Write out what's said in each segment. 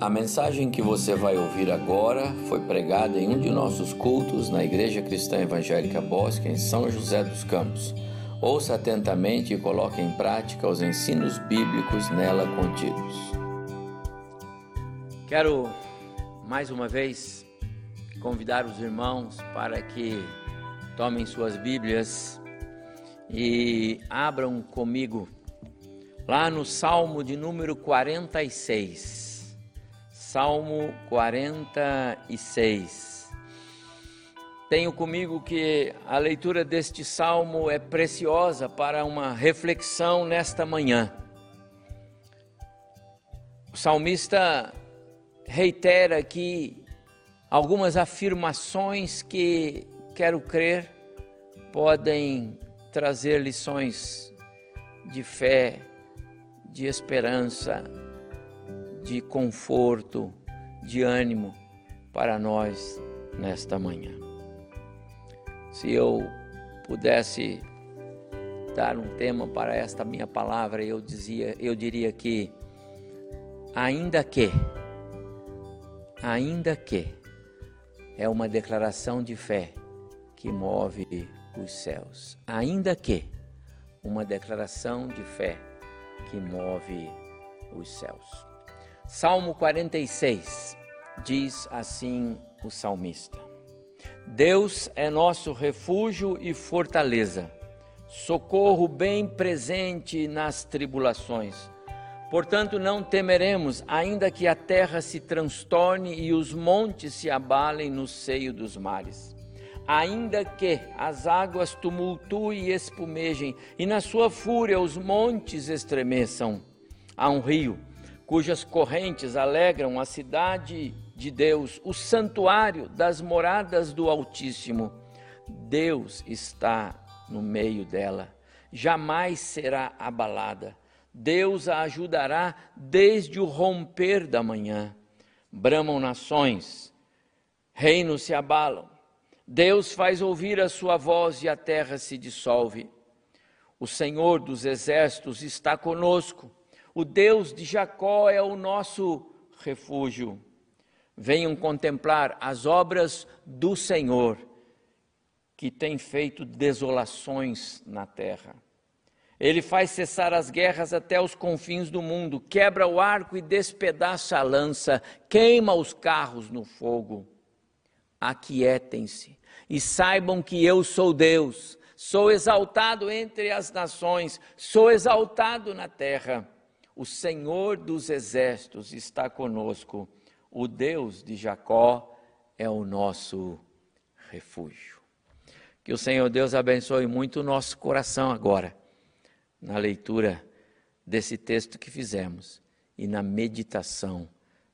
A mensagem que você vai ouvir agora foi pregada em um de nossos cultos na Igreja Cristã Evangélica Bosque, em São José dos Campos. Ouça atentamente e coloque em prática os ensinos bíblicos nela contidos. Quero mais uma vez convidar os irmãos para que tomem suas Bíblias e abram comigo lá no Salmo de número 46. Salmo 46. Tenho comigo que a leitura deste salmo é preciosa para uma reflexão nesta manhã. O salmista reitera aqui algumas afirmações que, quero crer, podem trazer lições de fé, de esperança, de conforto, de ânimo para nós nesta manhã. Se eu pudesse dar um tema para esta minha palavra, eu dizia, eu diria que ainda que ainda que é uma declaração de fé que move os céus. Ainda que uma declaração de fé que move os céus. Salmo 46 diz assim o salmista: Deus é nosso refúgio e fortaleza, socorro bem presente nas tribulações. Portanto, não temeremos, ainda que a terra se transtorne e os montes se abalem no seio dos mares. Ainda que as águas tumultuem e espumejem, e na sua fúria os montes estremeçam. Há um rio cujas correntes alegram a cidade de Deus, o santuário das moradas do Altíssimo. Deus está no meio dela, jamais será abalada. Deus a ajudará desde o romper da manhã. Bramam nações, reinos se abalam. Deus faz ouvir a sua voz e a terra se dissolve. O Senhor dos exércitos está conosco o Deus de Jacó é o nosso refúgio. Venham contemplar as obras do Senhor, que tem feito desolações na terra. Ele faz cessar as guerras até os confins do mundo, quebra o arco e despedaça a lança, queima os carros no fogo. Aquietem-se e saibam que eu sou Deus, sou exaltado entre as nações, sou exaltado na terra. O Senhor dos exércitos está conosco, o Deus de Jacó é o nosso refúgio. Que o Senhor Deus abençoe muito o nosso coração agora, na leitura desse texto que fizemos e na meditação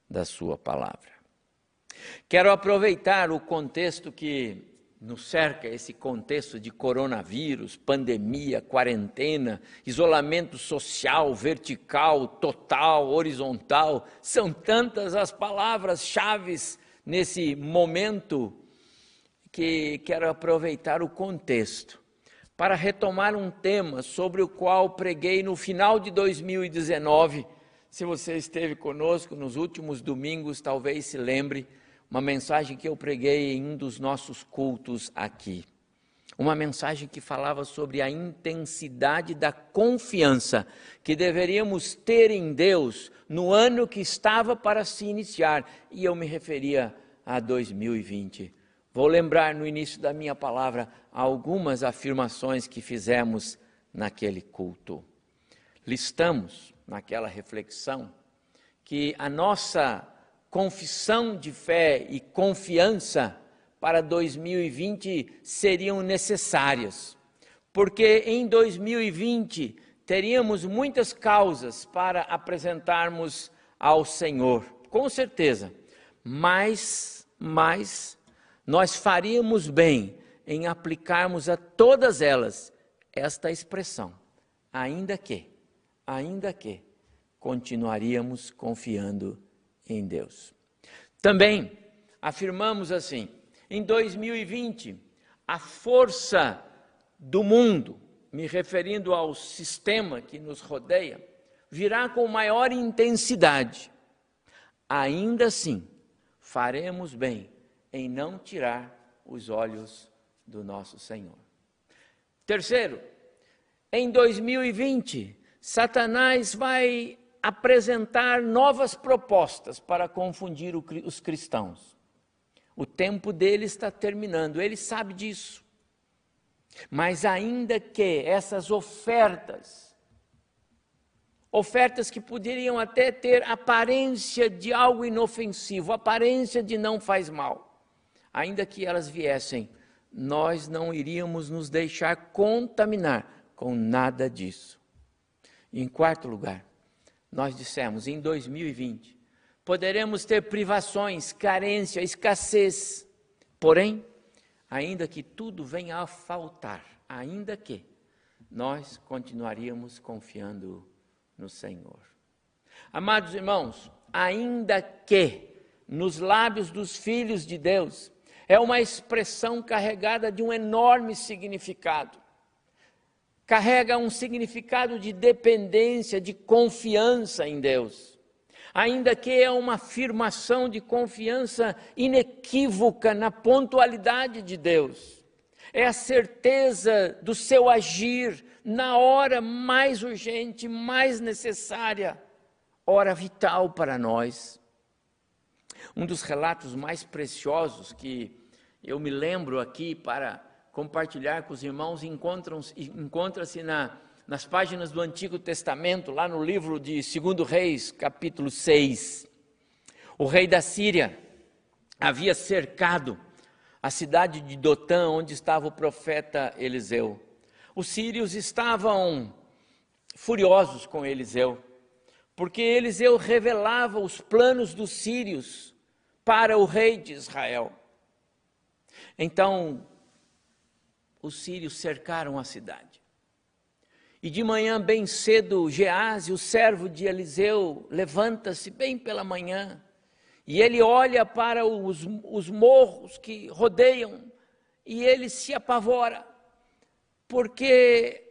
da Sua palavra. Quero aproveitar o contexto que nos cerca esse contexto de coronavírus, pandemia, quarentena, isolamento social, vertical, total, horizontal, são tantas as palavras-chave nesse momento que quero aproveitar o contexto para retomar um tema sobre o qual preguei no final de 2019. Se você esteve conosco nos últimos domingos, talvez se lembre uma mensagem que eu preguei em um dos nossos cultos aqui. Uma mensagem que falava sobre a intensidade da confiança que deveríamos ter em Deus no ano que estava para se iniciar, e eu me referia a 2020. Vou lembrar no início da minha palavra algumas afirmações que fizemos naquele culto. Listamos naquela reflexão que a nossa confissão de fé e confiança para 2020 seriam necessárias, porque em 2020 teríamos muitas causas para apresentarmos ao Senhor, com certeza, mas, mas nós faríamos bem em aplicarmos a todas elas esta expressão, ainda que, ainda que, continuaríamos confiando em Deus. Também afirmamos assim: em 2020, a força do mundo, me referindo ao sistema que nos rodeia, virá com maior intensidade. ainda assim faremos bem em não tirar os olhos do nosso Senhor. Terceiro, em 2020, Satanás vai apresentar novas propostas para confundir os cristãos. O tempo dele está terminando, ele sabe disso. Mas ainda que essas ofertas, ofertas que poderiam até ter aparência de algo inofensivo, aparência de não faz mal, ainda que elas viessem, nós não iríamos nos deixar contaminar com nada disso. Em quarto lugar, nós dissemos em 2020, poderemos ter privações, carência, escassez, porém, ainda que tudo venha a faltar, ainda que nós continuaríamos confiando no Senhor. Amados irmãos, ainda que nos lábios dos filhos de Deus, é uma expressão carregada de um enorme significado. Carrega um significado de dependência, de confiança em Deus ainda que é uma afirmação de confiança inequívoca na pontualidade de Deus. É a certeza do seu agir na hora mais urgente, mais necessária, hora vital para nós. Um dos relatos mais preciosos que eu me lembro aqui para compartilhar com os irmãos encontra-se na nas páginas do Antigo Testamento, lá no livro de 2 Reis, capítulo 6. O rei da Síria havia cercado a cidade de Dotã, onde estava o profeta Eliseu. Os sírios estavam furiosos com Eliseu, porque Eliseu revelava os planos dos sírios para o rei de Israel. Então, os sírios cercaram a cidade. E de manhã, bem cedo, Gease, o servo de Eliseu, levanta-se bem pela manhã e ele olha para os, os morros que rodeiam e ele se apavora, porque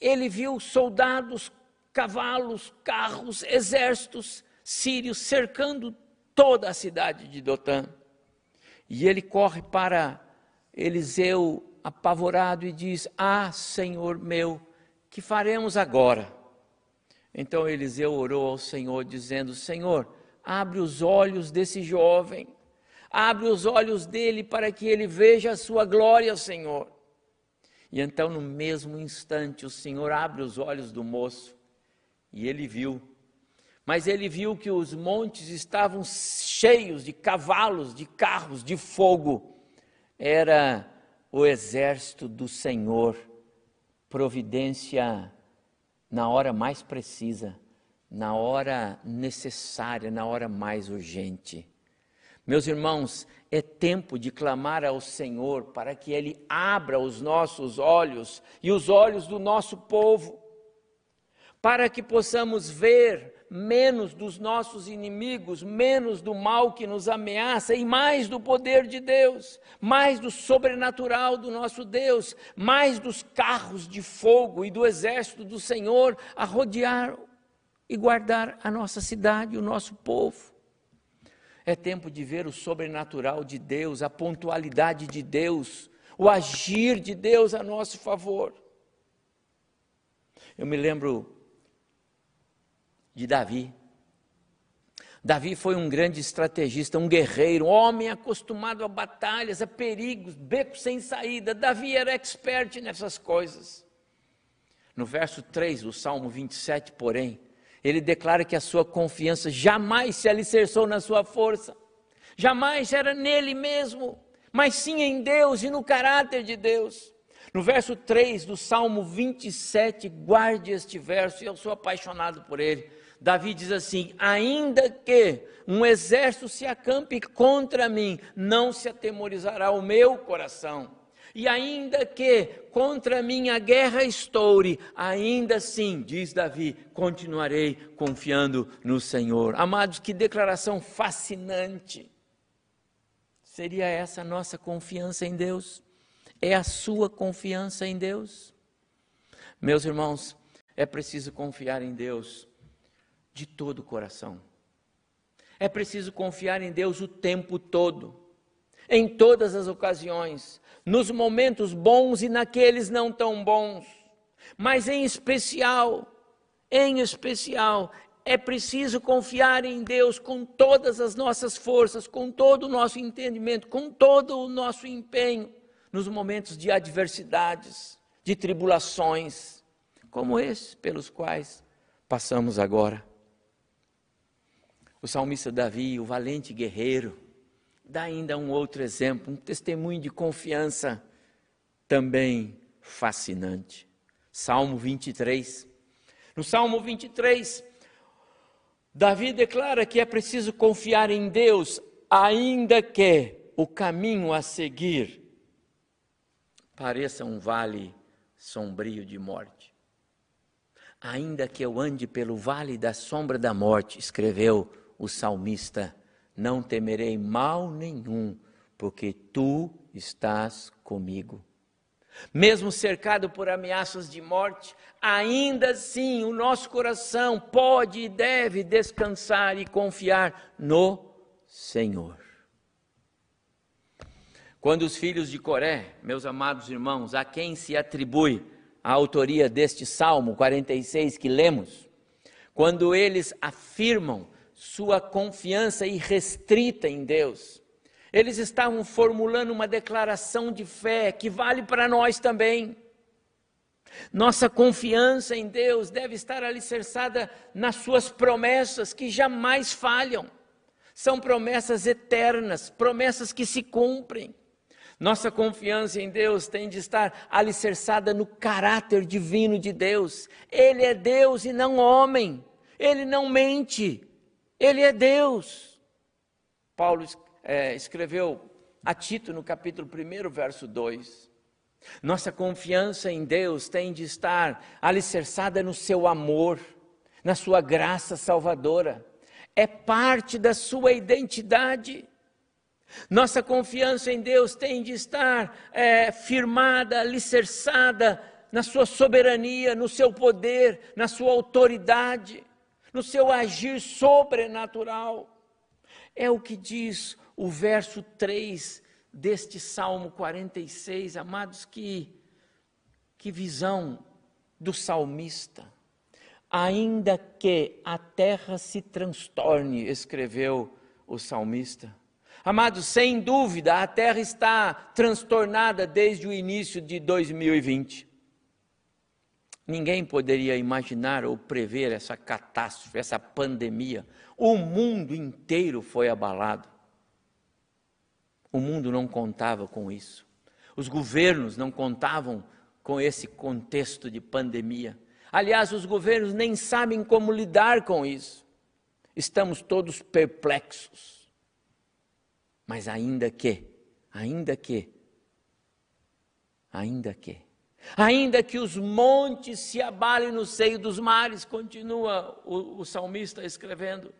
ele viu soldados, cavalos, carros, exércitos sírios cercando toda a cidade de Dotã. E ele corre para Eliseu apavorado e diz: Ah, Senhor meu, que faremos agora? Então Eliseu orou ao Senhor, dizendo: Senhor, abre os olhos desse jovem, abre os olhos dele para que ele veja a sua glória, Senhor. E então, no mesmo instante, o Senhor abre os olhos do moço e ele viu. Mas ele viu que os montes estavam cheios de cavalos, de carros, de fogo. Era o exército do Senhor providência na hora mais precisa, na hora necessária, na hora mais urgente. Meus irmãos, é tempo de clamar ao Senhor para que Ele abra os nossos olhos e os olhos do nosso povo, para que possamos ver menos dos nossos inimigos, menos do mal que nos ameaça e mais do poder de Deus, mais do sobrenatural do nosso Deus, mais dos carros de fogo e do exército do Senhor a rodear e guardar a nossa cidade, o nosso povo. É tempo de ver o sobrenatural de Deus, a pontualidade de Deus, o agir de Deus a nosso favor. Eu me lembro de Davi. Davi foi um grande estrategista, um guerreiro, um homem acostumado a batalhas, a perigos, becos sem saída. Davi era expert nessas coisas. No verso 3 do Salmo 27, porém, ele declara que a sua confiança jamais se alicerçou na sua força, jamais era nele mesmo, mas sim em Deus e no caráter de Deus. No verso 3 do Salmo 27, guarde este verso, e eu sou apaixonado por ele. Davi diz assim: ainda que um exército se acampe contra mim, não se atemorizará o meu coração. E ainda que contra mim a guerra estoure, ainda assim, diz Davi, continuarei confiando no Senhor. Amados, que declaração fascinante. Seria essa a nossa confiança em Deus? É a sua confiança em Deus? Meus irmãos, é preciso confiar em Deus de todo o coração. É preciso confiar em Deus o tempo todo, em todas as ocasiões, nos momentos bons e naqueles não tão bons, mas em especial, em especial, é preciso confiar em Deus com todas as nossas forças, com todo o nosso entendimento, com todo o nosso empenho, nos momentos de adversidades, de tribulações, como esses pelos quais passamos agora. O salmista Davi, o valente guerreiro, dá ainda um outro exemplo, um testemunho de confiança também fascinante. Salmo 23. No Salmo 23, Davi declara que é preciso confiar em Deus, ainda que o caminho a seguir pareça um vale sombrio de morte. Ainda que eu ande pelo vale da sombra da morte, escreveu o salmista, não temerei mal nenhum, porque tu estás comigo. Mesmo cercado por ameaças de morte, ainda assim o nosso coração pode e deve descansar e confiar no Senhor. Quando os filhos de Coré, meus amados irmãos, a quem se atribui a autoria deste Salmo 46 que lemos, quando eles afirmam sua confiança irrestrita em Deus, eles estavam formulando uma declaração de fé que vale para nós também. Nossa confiança em Deus deve estar alicerçada nas suas promessas que jamais falham. São promessas eternas, promessas que se cumprem. Nossa confiança em Deus tem de estar alicerçada no caráter divino de Deus. Ele é Deus e não homem. Ele não mente. Ele é Deus. Paulo é, escreveu a Tito no capítulo 1, verso 2. Nossa confiança em Deus tem de estar alicerçada no seu amor, na sua graça salvadora. É parte da sua identidade. Nossa confiança em Deus tem de estar é, firmada, alicerçada na sua soberania, no seu poder, na sua autoridade, no seu agir sobrenatural. É o que diz o verso 3 deste Salmo 46, amados, que, que visão do salmista. Ainda que a terra se transtorne, escreveu o salmista. Amados, sem dúvida, a terra está transtornada desde o início de 2020. Ninguém poderia imaginar ou prever essa catástrofe, essa pandemia. O mundo inteiro foi abalado. O mundo não contava com isso. Os governos não contavam com esse contexto de pandemia. Aliás, os governos nem sabem como lidar com isso. Estamos todos perplexos. Mas ainda que, ainda que, ainda que, ainda que os montes se abalem no seio dos mares, continua o, o salmista escrevendo,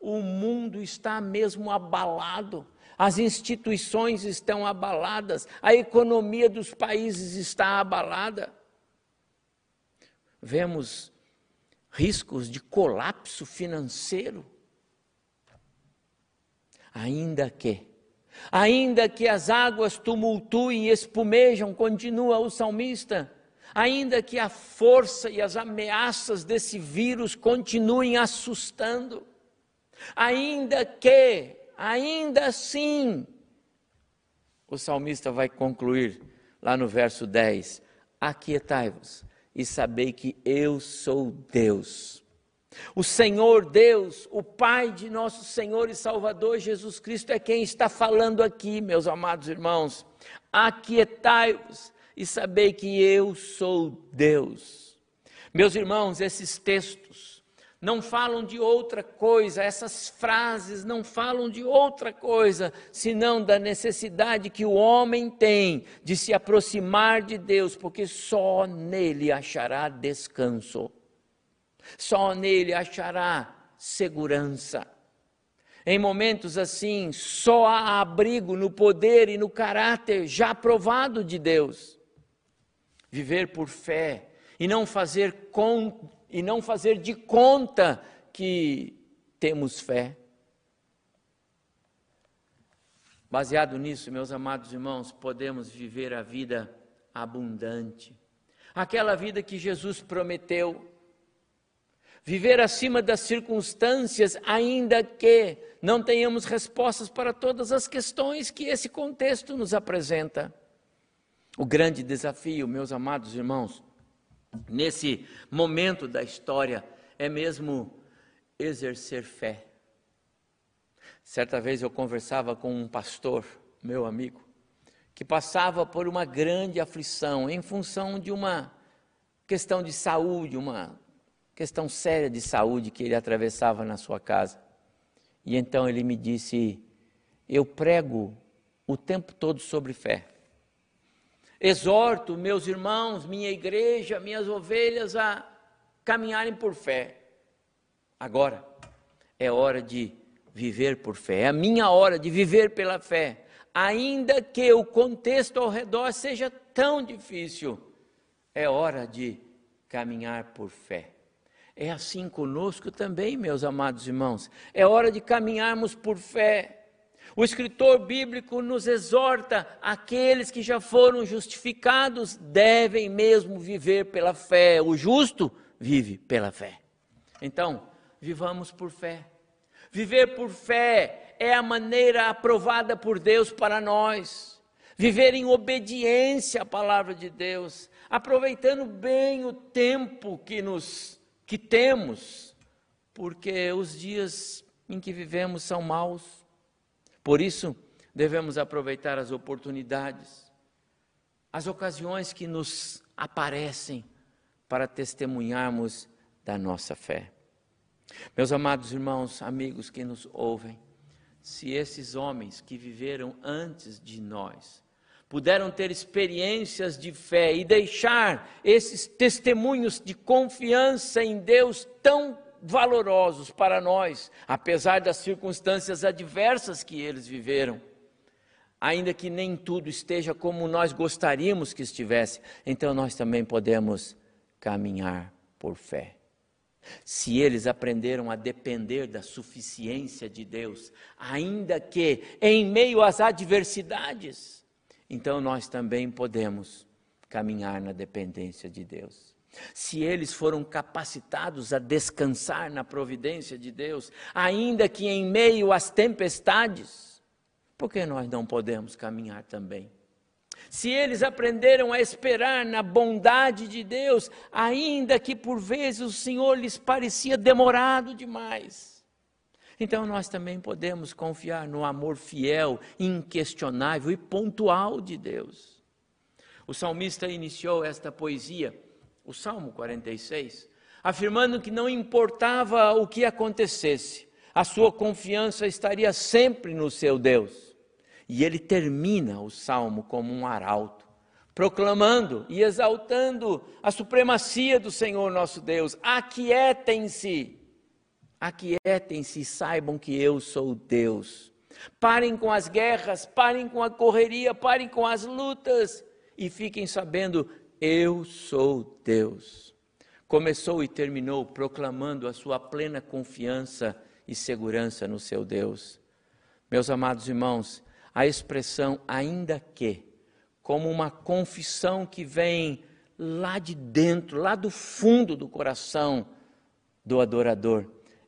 o mundo está mesmo abalado as instituições estão abaladas, a economia dos países está abalada. Vemos riscos de colapso financeiro. Ainda que, ainda que as águas tumultuem e espumejam, continua o salmista, ainda que a força e as ameaças desse vírus continuem assustando, ainda que ainda assim, o salmista vai concluir lá no verso 10: Aquietai-vos e sabei que eu sou Deus. O Senhor Deus, o Pai de nosso Senhor e Salvador Jesus Cristo, é quem está falando aqui, meus amados irmãos. Aquietai-vos e sabei que eu sou Deus. Meus irmãos, esses textos não falam de outra coisa, essas frases não falam de outra coisa, senão da necessidade que o homem tem de se aproximar de Deus, porque só nele achará descanso, só nele achará segurança. Em momentos assim, só há abrigo no poder e no caráter já provado de Deus. Viver por fé e não fazer com, e não fazer de conta que temos fé. Baseado nisso, meus amados irmãos, podemos viver a vida abundante, aquela vida que Jesus prometeu. Viver acima das circunstâncias, ainda que não tenhamos respostas para todas as questões que esse contexto nos apresenta. O grande desafio, meus amados irmãos, nesse momento da história, é mesmo exercer fé. Certa vez eu conversava com um pastor, meu amigo, que passava por uma grande aflição em função de uma questão de saúde, uma questão séria de saúde que ele atravessava na sua casa. E então ele me disse: Eu prego o tempo todo sobre fé. Exorto meus irmãos, minha igreja, minhas ovelhas a caminharem por fé. Agora é hora de viver por fé. É a minha hora de viver pela fé, ainda que o contexto ao redor seja tão difícil. É hora de caminhar por fé. É assim conosco também, meus amados irmãos. É hora de caminharmos por fé. O escritor bíblico nos exorta: aqueles que já foram justificados devem mesmo viver pela fé. O justo vive pela fé. Então, vivamos por fé. Viver por fé é a maneira aprovada por Deus para nós. Viver em obediência à palavra de Deus, aproveitando bem o tempo que nos que temos, porque os dias em que vivemos são maus. Por isso, devemos aproveitar as oportunidades, as ocasiões que nos aparecem para testemunharmos da nossa fé. Meus amados irmãos, amigos que nos ouvem, se esses homens que viveram antes de nós puderam ter experiências de fé e deixar esses testemunhos de confiança em Deus tão valorosos para nós, apesar das circunstâncias adversas que eles viveram, ainda que nem tudo esteja como nós gostaríamos que estivesse, então nós também podemos caminhar por fé. Se eles aprenderam a depender da suficiência de Deus, ainda que em meio às adversidades, então nós também podemos caminhar na dependência de Deus. Se eles foram capacitados a descansar na providência de Deus, ainda que em meio às tempestades, por que nós não podemos caminhar também? se eles aprenderam a esperar na bondade de Deus, ainda que por vezes o Senhor lhes parecia demorado demais. Então nós também podemos confiar no amor fiel, inquestionável e pontual de Deus. O salmista iniciou esta poesia, o Salmo 46, afirmando que não importava o que acontecesse, a sua confiança estaria sempre no seu Deus. E ele termina o salmo como um arauto, proclamando e exaltando a supremacia do Senhor nosso Deus. Aquietem-se, aquietem-se e saibam que eu sou Deus. Parem com as guerras, parem com a correria, parem com as lutas e fiquem sabendo: eu sou Deus. Começou e terminou proclamando a sua plena confiança e segurança no seu Deus. Meus amados irmãos, a expressão ainda que, como uma confissão que vem lá de dentro, lá do fundo do coração do adorador.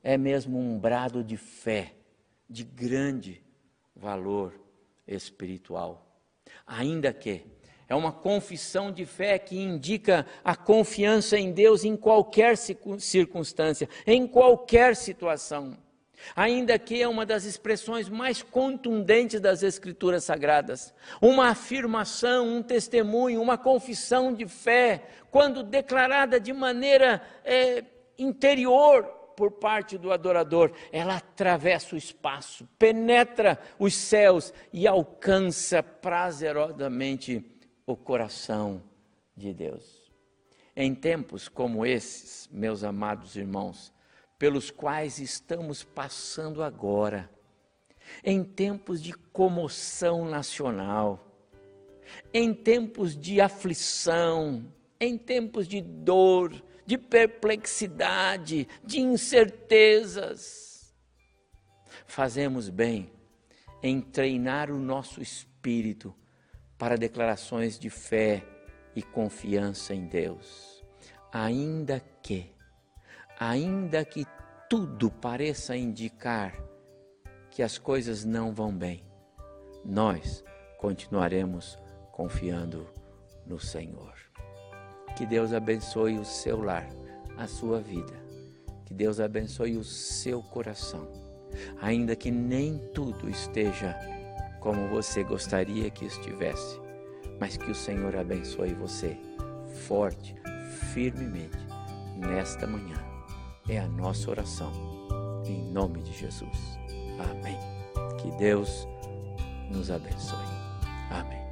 É mesmo um brado de fé, de grande valor espiritual. Ainda que é uma confissão de fé que indica a confiança em Deus em qualquer circunstância, em qualquer situação ainda que é uma das expressões mais contundentes das Escrituras Sagradas. Uma afirmação, um testemunho, uma confissão de fé, quando declarada de maneira é, interior por parte do adorador, ela atravessa o espaço, penetra os céus e alcança prazerosamente o coração de Deus. Em tempos como esses, meus amados irmãos, pelos quais estamos passando agora, em tempos de comoção nacional, em tempos de aflição, em tempos de dor, de perplexidade, de incertezas. Fazemos bem em treinar o nosso espírito para declarações de fé e confiança em Deus. Ainda que, ainda que tudo pareça indicar que as coisas não vão bem, nós continuaremos confiando no Senhor. Que Deus abençoe o seu lar, a sua vida. Que Deus abençoe o seu coração. Ainda que nem tudo esteja como você gostaria que estivesse, mas que o Senhor abençoe você forte, firmemente, nesta manhã. É a nossa oração. Em nome de Jesus. Amém. Que Deus nos abençoe. Amém.